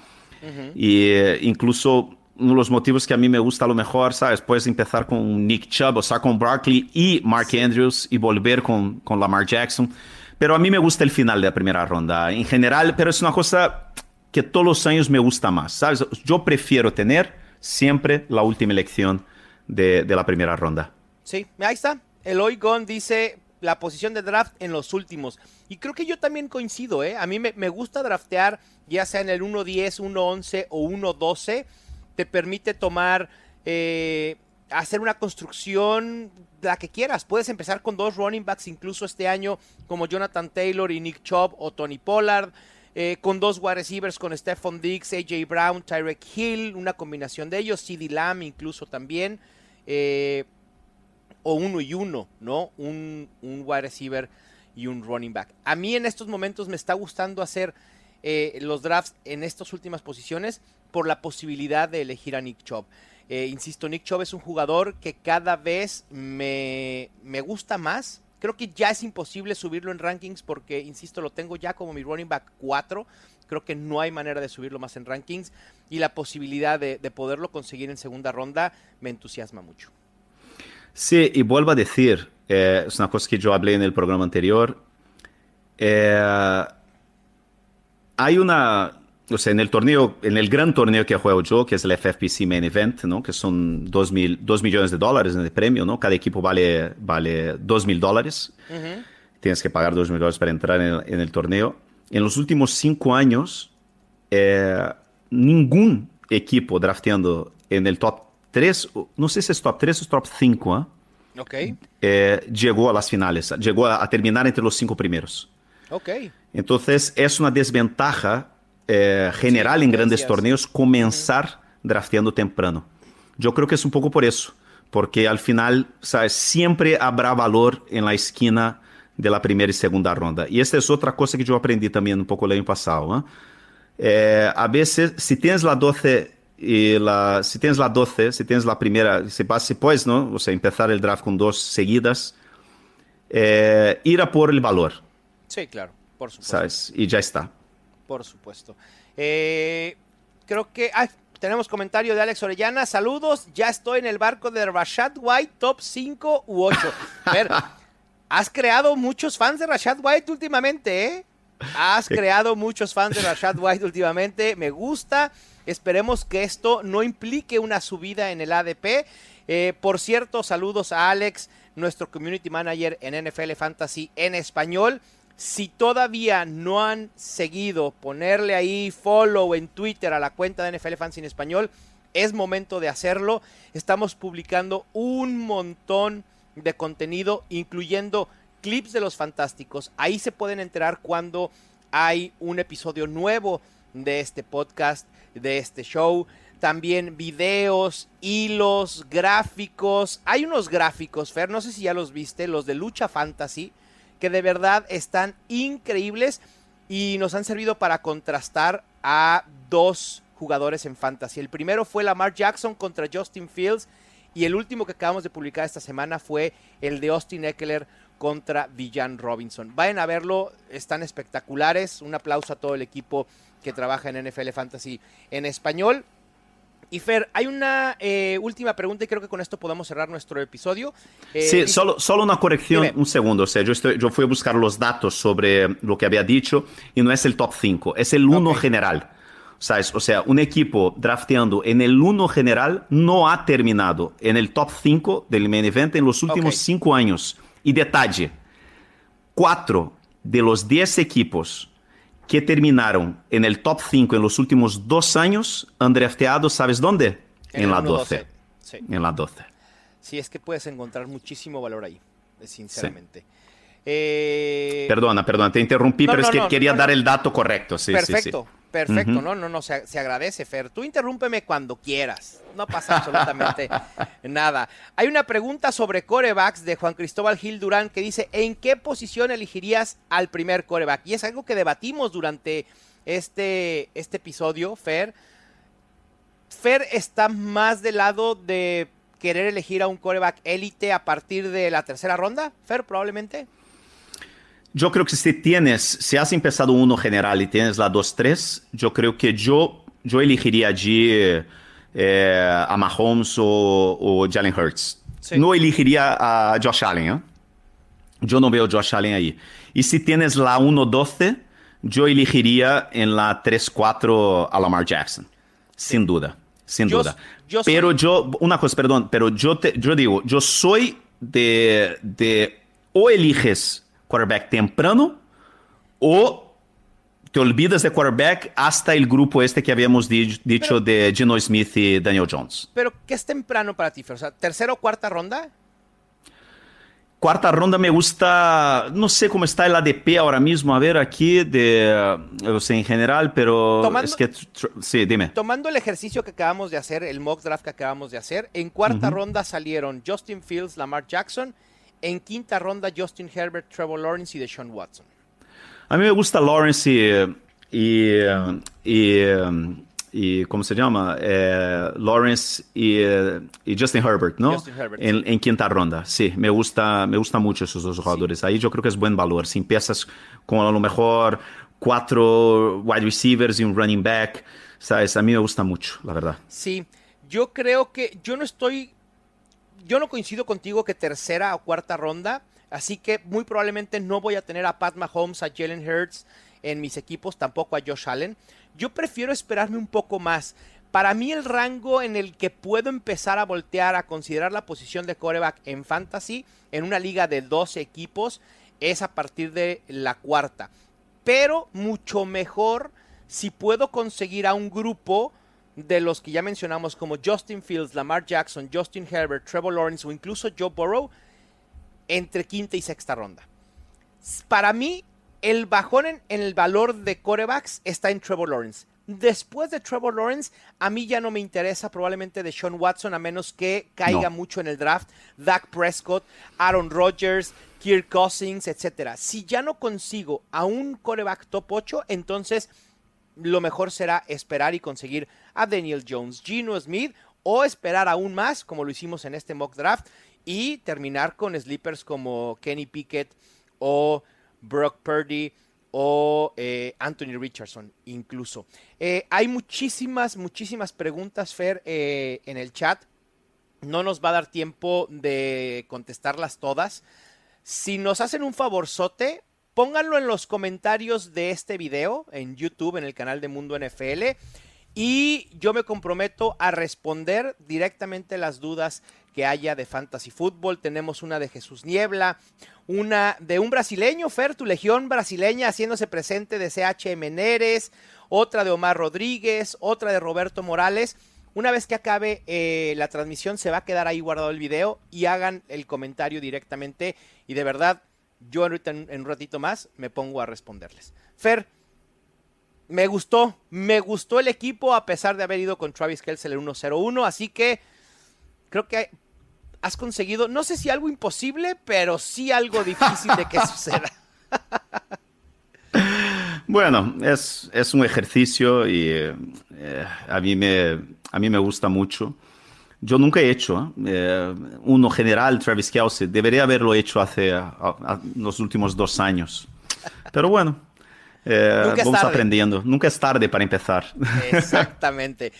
y eh, incluso uno de los motivos que a mí me gusta a lo mejor, ¿sabes? Puedes empezar con Nick Chubb o Saquon Barkley y Mark Andrews y volver con, con Lamar Jackson. Pero a mí me gusta el final de la primera ronda en general, pero es una cosa que todos los años me gusta más, ¿sabes? Yo prefiero tener siempre la última elección de, de la primera ronda. Sí, ahí está. Eloy Gon dice la posición de draft en los últimos. Y creo que yo también coincido, ¿eh? A mí me, me gusta draftear ya sea en el 1.10, 1.11 o 1.12. Te permite tomar, eh, hacer una construcción, la que quieras. Puedes empezar con dos running backs incluso este año como Jonathan Taylor y Nick Chubb o Tony Pollard. eh, con dos wide receivers, con Stephon Diggs, AJ Brown, Tyrek Hill, una combinación de ellos, CD Lamb incluso también. Eh, o uno y uno, ¿no? Un, un wide receiver y un running back. A mí en estos momentos me está gustando hacer eh, los drafts en estas últimas posiciones por la posibilidad de elegir a Nick Chubb. Eh, insisto, Nick Chubb es un jugador que cada vez me, me gusta más. Creo que ya es imposible subirlo en rankings porque, insisto, lo tengo ya como mi running back 4. Creo que no hay manera de subirlo más en rankings. Y la posibilidad de, de poderlo conseguir en segunda ronda me entusiasma mucho. Sí, y vuelvo a decir, eh, es una cosa que yo hablé en el programa anterior. eh, hay una, o sea, en el torneo, en el gran torneo que juego yo, que es el FFPC Main Event, ¿no? Que son 2 mil, dos millones de dólares en el premio, ¿no? Cada equipo vale, vale 2 mil dólares. Tienes que pagar 2 mil dólares para entrar en el, en el torneo. En los últimos cinco años, eh, ningún equipo drafteando en el top 3, no sé si es top 3 o top 5, ¿ah? Ok, eh, llegó a las finales, llegó a, a terminar entre los cinco primeros. ok. Entonces es una desventaja eh, general en grandes gracias. torneos comenzar drafteando temprano. Yo creo que es un poco por eso, porque al final, ¿sabes? Siempre habrá valor en la esquina de la primera y segunda ronda. Y esta es otra cosa que yo aprendí también un poco el año pasado. ¿no? Eh, a veces, si tienes la 12 y la, si tienes la 12, si tienes la primera, si, si puedes, ¿no? O sea, empezar el draft con dos seguidas, eh, ir a por el valor, Sí, claro, por supuesto. ¿sabes? Y ya está. Por supuesto. Eh, creo que tenemos comentario de Alex Orellana. Saludos, ya estoy en el barco de Rashad White, top 5 u 8. A ver, (laughs) has creado muchos fans de Rashad White últimamente, ¿eh? Has creado muchos fans de Rashad White últimamente. Me gusta. Esperemos que esto no implique una subida en el ADP. Eh, por cierto, saludos a Alex, nuestro community manager en NFL Fantasy en español. Si todavía no han seguido, ponerle ahí follow en Twitter a la cuenta de NFL Fantasy en español, es momento de hacerlo. Estamos publicando un montón de contenido, incluyendo clips de los fantásticos. Ahí se pueden enterar cuando hay un episodio nuevo de este podcast, de este show. También videos, hilos, gráficos. Hay unos gráficos, Fer, no sé si ya los viste, los de Lucha Fantasy, que de verdad están increíbles y nos han servido para contrastar a dos jugadores en fantasy. El primero fue Lamar Jackson contra Justin Fields y el último que acabamos de publicar esta semana fue el de Austin Eckler contra Villan Robinson. Vayan a verlo, están espectaculares. Un aplauso a todo el equipo que trabaja en NFL Fantasy en español. Y Fer, hay una eh, última pregunta y creo que con esto podemos cerrar nuestro episodio. Eh, sí, solo, solo una corrección, Dime. un segundo. O sea, yo, estoy- yo fui a buscar los datos sobre lo que había dicho y no es el top 5, es el 1 Ok. general. ¿Sabes? O sea, un equipo drafteando en el 1 general no ha terminado en el top 5 del main event en los últimos Ok. 5 años. Y detalle, 4 de los 10 equipos que terminaron en el top 5 en los últimos 2 años han drafteado, ¿sabes dónde? En, la 1-12. 12. Sí. En la 12. Sí, es que puedes encontrar muchísimo valor ahí, sinceramente. Eh, Perdona, perdona, te interrumpí, No, pero no, es que no, quería dar el dato correcto. Sí, sí, sí. perfecto, perfecto. No, no, no, se, se agradece, Fer. Tú interrúmpeme cuando quieras. No pasa absolutamente (laughs) nada. Hay una pregunta sobre corebacks de Juan Cristóbal Gil Durán que dice, ¿en qué posición elegirías al primer coreback? Y es algo que debatimos durante este, este episodio, Fer. Fer está más del lado de querer elegir a un coreback élite a partir de la tercera ronda, Fer, probablemente. Yo creo que si tienes, si has empezado uno general y tienes la 2-3, yo creo que yo, yo elegiría allí eh, a Mahomes o, o Jalen Hurts. Sí. No elegiría a Josh Allen, ¿eh? Yo no veo Josh Allen ahí. Y si tienes la 1-12, yo elegiría en la 3-4 a Lamar Jackson. Sin duda, sin Yo- duda. yo soy- pero yo, una cosa, perdón, pero yo, te, yo digo, yo soy de, de o eliges quarterback temprano o te olvidas de quarterback hasta el grupo este que habíamos di- dicho de Geno Smith y Daniel Jones. Pero, ¿qué es temprano para ti, Fer? O sea, ¿tercera o cuarta ronda? Cuarta ronda me gusta, no sé cómo está el ADP ahora mismo, a ver aquí, de, o sea, en general, pero Tomando- es que, tr- sí, dime. Tomando el ejercicio que acabamos de hacer, el mock draft que acabamos de hacer, en cuarta ronda salieron Justin Fields, Lamar Jackson. En quinta ronda, Justin Herbert, Trevor Lawrence y Deshaun Watson. A mí me gusta Lawrence y, y, y, y ¿cómo se llama? Eh, Lawrence y, eh, y Justin Herbert, ¿no? Justin Herbert, En, en quinta ronda, sí, me gusta, me gusta mucho esos dos jugadores. Ahí yo creo que es buen valor. Si empiezas con a lo mejor cuatro wide receivers y un running back, ¿sabes? A mí me gusta mucho, la verdad. Sí, yo creo que yo no estoy, yo no coincido contigo que tercera o cuarta ronda, así que muy probablemente no voy a tener a Pat Mahomes, a Jalen Hurts en mis equipos, tampoco a Josh Allen. Yo prefiero esperarme un poco más. Para mí el rango en el que puedo empezar a voltear a considerar la posición de coreback en fantasy en una liga de 12 equipos es a partir de la cuarta. Pero mucho mejor si puedo conseguir a un grupo de los que ya mencionamos como Justin Fields, Lamar Jackson, Justin Herbert, Trevor Lawrence o incluso Joe Burrow entre quinta y sexta ronda. Para mí, el bajón en, en el valor de corebacks está en Trevor Lawrence. Después de Trevor Lawrence, a mí ya no me interesa probablemente de Sean Watson a menos que caiga No. mucho en el draft. Dak Prescott, Aaron Rodgers, Kirk Cousins, etcétera. Si ya no consigo a un coreback top 8, entonces lo mejor será esperar y conseguir a Daniel Jones, Gino Smith o esperar aún más, como lo hicimos en este mock draft, y terminar con sleepers como Kenny Pickett o Brock Purdy o eh, Anthony Richardson incluso. Eh, hay muchísimas, muchísimas preguntas, Fer, eh, en el chat. No nos va a dar tiempo de contestarlas todas. Si nos hacen un favorzote, pónganlo en los comentarios de este video en YouTube, en el canal de Mundo NFL. Y yo me comprometo a responder directamente las dudas que haya de Fantasy Football. Tenemos una de Jesús Niebla, una de un brasileño, Fer, tu legión brasileña haciéndose presente de CH Meneres, otra de Omar Rodríguez, otra de Roberto Morales. Una vez que acabe eh, la transmisión, se va a quedar ahí guardado el video y hagan el comentario directamente. Y de verdad, yo en un ratito más me pongo a responderles. Fer, me gustó, me gustó el equipo a pesar de haber ido con Travis Kelce el 1-0-1. Así que creo que has conseguido, no sé si algo imposible, pero sí algo difícil de que (laughs) suceda. Bueno, es, es un ejercicio y eh, a, mí me, a mí me gusta mucho. Yo nunca he hecho eh, uno general, Travis Kelce. Debería haberlo hecho hace a- a- los últimos dos años. Pero bueno, eh, Nunca es vamos tarde. aprendiendo. Nunca es tarde para empezar. (laughs) Exactamente.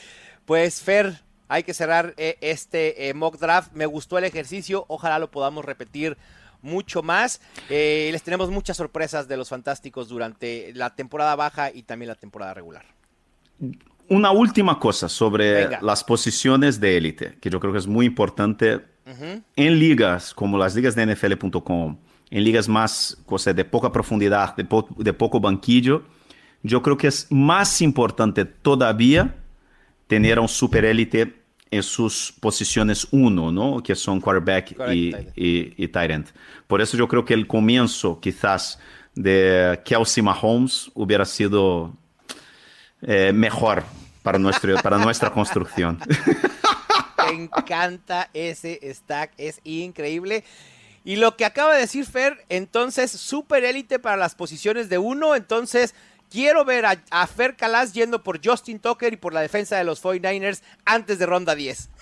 Pues Fer, hay que cerrar eh, este eh, mock draft. Me gustó el ejercicio, ojalá lo podamos repetir mucho más. Les tenemos muchas sorpresas de los fantásticos durante la temporada baja y también la temporada regular. Una última cosa sobre Venga. las posiciones de élite, que yo creo que es muy importante en ligas como las ligas de NFL.com, en ligas más cosa, de poca profundidad, de, po- de poco banquillo, yo creo que es más importante todavía tener a un super élite en sus posiciones uno, ¿no? Que son quarterback y, tight end. y, y tight end. Por eso yo creo que el comienzo quizás de Kelsey Mahomes hubiera sido eh, mejor para, nuestro, para nuestra construcción. (laughs) Me encanta ese stack, es increíble. Y lo que acaba de decir Fer, entonces, super élite para las posiciones de uno. Entonces, quiero ver a, a Fer Calas yendo por Justin Tucker y por la defensa de los 49ers antes de ronda 10. (laughs)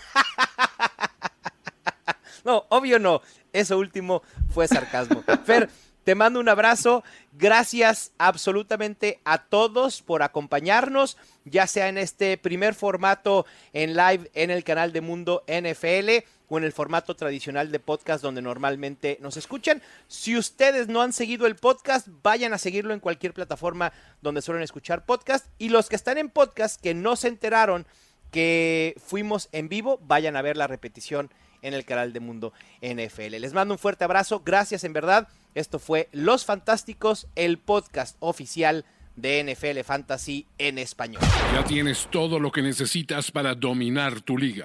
No, obvio no. Eso último fue sarcasmo. (laughs) Fer, te mando un abrazo. Gracias absolutamente a todos por acompañarnos, ya sea en este primer formato en live en el canal de Mundo NFL o en el formato tradicional de podcast donde normalmente nos escuchan. Si ustedes no han seguido el podcast, vayan a seguirlo en cualquier plataforma donde suelen escuchar podcast. Y los que están en podcast que no se enteraron que fuimos en vivo, vayan a ver la repetición en el canal de Mundo NFL. Les mando un fuerte abrazo, gracias en verdad. Esto fue Los Fantásticos, el podcast oficial de NFL Fantasy en español. Ya tienes todo lo que necesitas para dominar tu liga.